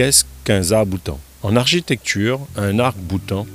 Qu'est-ce qu'un arc-boutant En architecture, un arc-boutant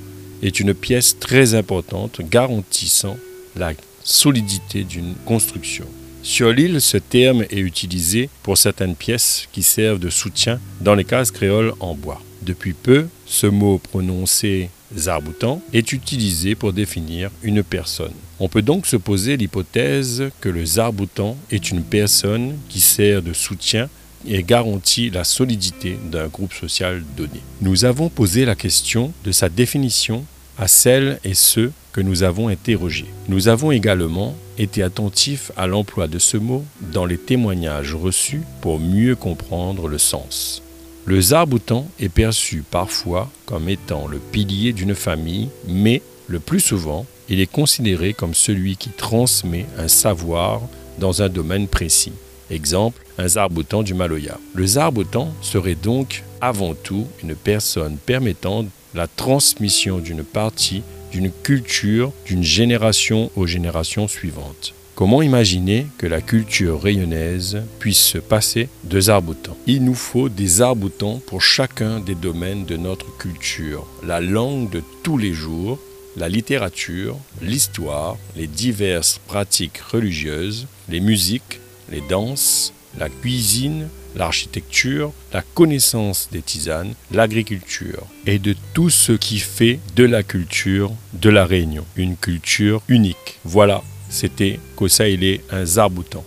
est une pièce très importante garantissant la solidité d'une construction. Sur l'île, ce terme est utilisé pour certaines pièces qui servent de soutien dans les cases créoles en bois. Depuis peu, ce mot prononcé zarboutan est utilisé pour définir une personne. On peut donc se poser l'hypothèse que le zarboutan est une personne qui sert de soutien et garantit la solidité d'un groupe social donné. Nous avons posé la question de sa définition à celles et ceux que nous avons interrogés. Nous avons également été attentifs à l'emploi de ce mot dans les témoignages reçus pour mieux comprendre le sens. Le zarboutan est perçu parfois comme étant le pilier d'une famille, mais le plus souvent, il est considéré comme celui qui transmet un savoir dans un domaine précis. Exemple, un zarboutan du Maloya. Le zarboutan serait donc avant tout une personne permettant la transmission d'une partie d'une culture d'une génération aux générations suivantes. Comment imaginer que la culture rayonnaise puisse se passer de zarboutans Il nous faut des zarboutans pour chacun des domaines de notre culture. La langue de tous les jours, la littérature, l'histoire, les diverses pratiques religieuses, les musiques, les danses, la cuisine, l'architecture, la connaissance des tisanes, l'agriculture et de tout ce qui fait de la culture de la Réunion une culture unique. Voilà, c'était Kosa un zarboutan.